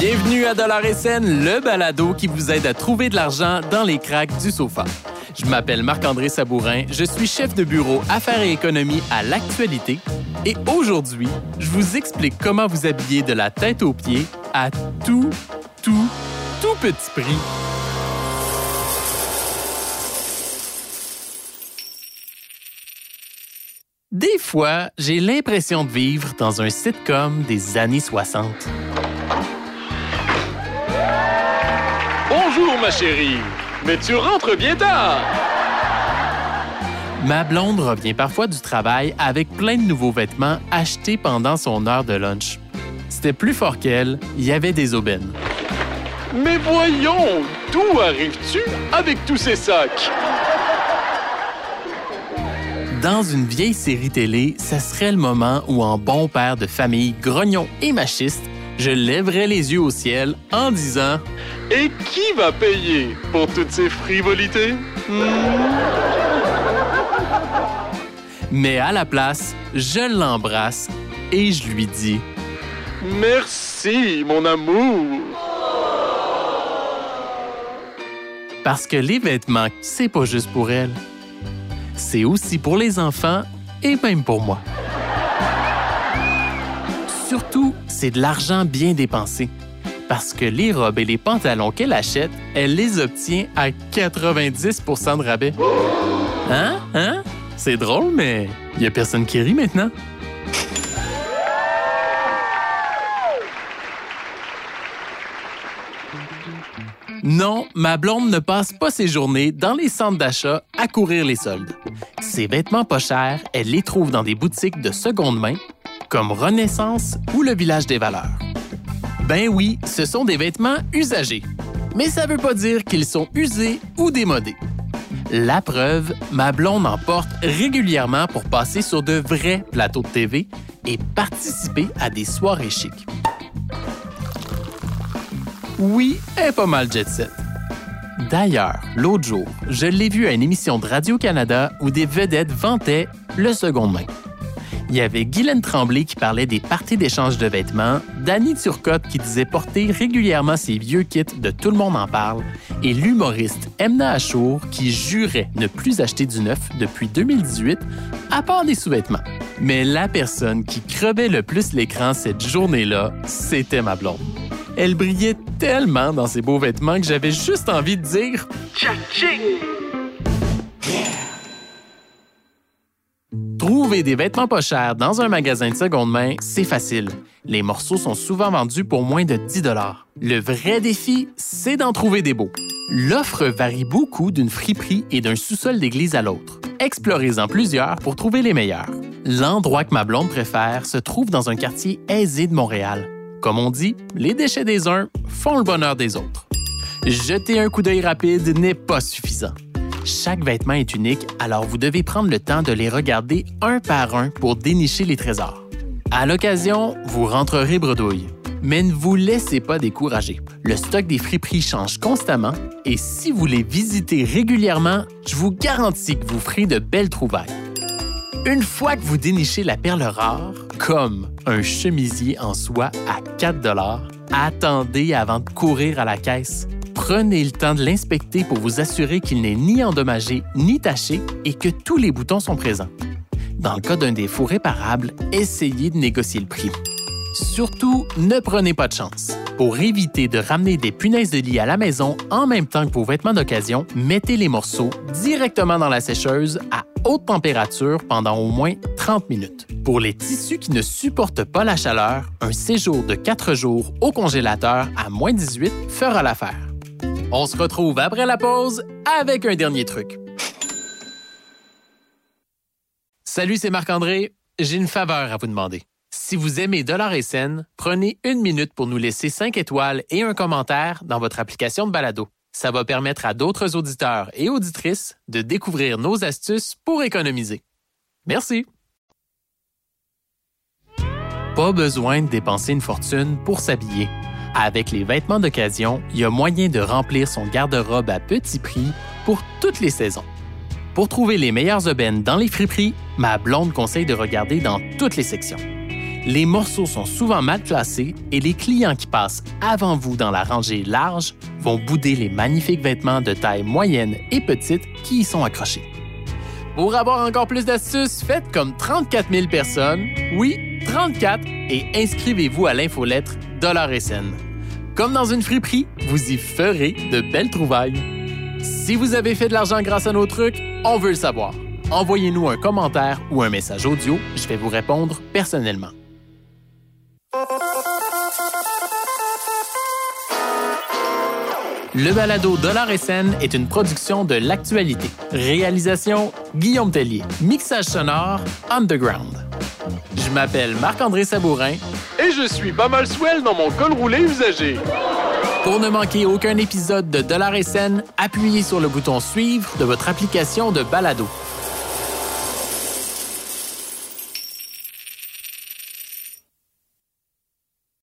Bienvenue à Dollar SN, le balado qui vous aide à trouver de l'argent dans les cracks du sofa. Je m'appelle Marc-André Sabourin, je suis chef de bureau Affaires et économie à l'actualité et aujourd'hui, je vous explique comment vous habiller de la tête aux pieds à tout, tout, tout petit prix. Des fois, j'ai l'impression de vivre dans un sitcom des années 60. Bonjour, ma chérie. Mais tu rentres bien tard. Ma blonde revient parfois du travail avec plein de nouveaux vêtements achetés pendant son heure de lunch. C'était plus fort qu'elle, il y avait des aubaines. Mais voyons, d'où arrives-tu avec tous ces sacs? Dans une vieille série télé, ce serait le moment où, en bon père de famille, grognon et machiste, je lèverais les yeux au ciel en disant Et qui va payer pour toutes ces frivolités? Mais à la place, je l'embrasse et je lui dis Merci, mon amour. Parce que les vêtements, c'est pas juste pour elle. C'est aussi pour les enfants et même pour moi. Surtout, c'est de l'argent bien dépensé. Parce que les robes et les pantalons qu'elle achète, elle les obtient à 90% de rabais. Hein? Hein? C'est drôle, mais il y a personne qui rit maintenant. Non, ma blonde ne passe pas ses journées dans les centres d'achat à courir les soldes. Ses vêtements pas chers, elle les trouve dans des boutiques de seconde main, comme Renaissance ou le Village des Valeurs. Ben oui, ce sont des vêtements usagés. Mais ça veut pas dire qu'ils sont usés ou démodés. La preuve, ma blonde en porte régulièrement pour passer sur de vrais plateaux de TV et participer à des soirées chics. Oui, est pas mal jet set. D'ailleurs, l'autre jour, je l'ai vue à une émission de Radio-Canada où des vedettes vantaient le second main. Il y avait Guylaine Tremblay qui parlait des parties d'échange de vêtements, Danny Turcotte qui disait porter régulièrement ses vieux kits de Tout le monde en parle, et l'humoriste Emna Achour qui jurait ne plus acheter du neuf depuis 2018, à part des sous-vêtements. Mais la personne qui crevait le plus l'écran cette journée-là, c'était ma blonde. Elle brillait tellement dans ses beaux vêtements que j'avais juste envie de dire Trouver des vêtements pas chers dans un magasin de seconde main, c'est facile. Les morceaux sont souvent vendus pour moins de 10 Le vrai défi, c'est d'en trouver des beaux. L'offre varie beaucoup d'une friperie et d'un sous-sol d'église à l'autre. Explorez-en plusieurs pour trouver les meilleurs. L'endroit que ma blonde préfère se trouve dans un quartier aisé de Montréal. Comme on dit, les déchets des uns font le bonheur des autres. Jeter un coup d'œil rapide n'est pas suffisant. Chaque vêtement est unique, alors vous devez prendre le temps de les regarder un par un pour dénicher les trésors. À l'occasion, vous rentrerez bredouille. Mais ne vous laissez pas décourager. Le stock des friperies change constamment et si vous les visitez régulièrement, je vous garantis que vous ferez de belles trouvailles. Une fois que vous dénichez la perle rare, comme un chemisier en soie à 4 attendez avant de courir à la caisse. Prenez le temps de l'inspecter pour vous assurer qu'il n'est ni endommagé ni taché et que tous les boutons sont présents. Dans le cas d'un défaut réparable, essayez de négocier le prix. Surtout, ne prenez pas de chance. Pour éviter de ramener des punaises de lit à la maison en même temps que vos vêtements d'occasion, mettez les morceaux directement dans la sécheuse à haute température pendant au moins 30 minutes. Pour les tissus qui ne supportent pas la chaleur, un séjour de 4 jours au congélateur à moins 18 fera l'affaire. On se retrouve après la pause avec un dernier truc. Salut, c'est Marc-André. J'ai une faveur à vous demander. Si vous aimez Dollar et Scène, prenez une minute pour nous laisser 5 étoiles et un commentaire dans votre application de balado. Ça va permettre à d'autres auditeurs et auditrices de découvrir nos astuces pour économiser. Merci. Pas besoin de dépenser une fortune pour s'habiller. Avec les vêtements d'occasion, il y a moyen de remplir son garde-robe à petit prix pour toutes les saisons. Pour trouver les meilleures aubaines dans les friperies, ma blonde conseille de regarder dans toutes les sections. Les morceaux sont souvent mal classés et les clients qui passent avant vous dans la rangée large vont bouder les magnifiques vêtements de taille moyenne et petite qui y sont accrochés. Pour avoir encore plus d'astuces, faites comme 34 000 personnes, oui, 34, et inscrivez-vous à l'infolettre Dollar SN. Comme dans une friperie, vous y ferez de belles trouvailles. Si vous avez fait de l'argent grâce à nos trucs, on veut le savoir. Envoyez-nous un commentaire ou un message audio, je vais vous répondre personnellement. Le balado Dollar SN est une production de l'actualité. Réalisation Guillaume Tellier. Mixage sonore Underground. Je m'appelle Marc-André Sabourin. Et je suis pas mal swell dans mon col roulé usagé. Pour ne manquer aucun épisode de Dollar SN, appuyez sur le bouton Suivre de votre application de balado.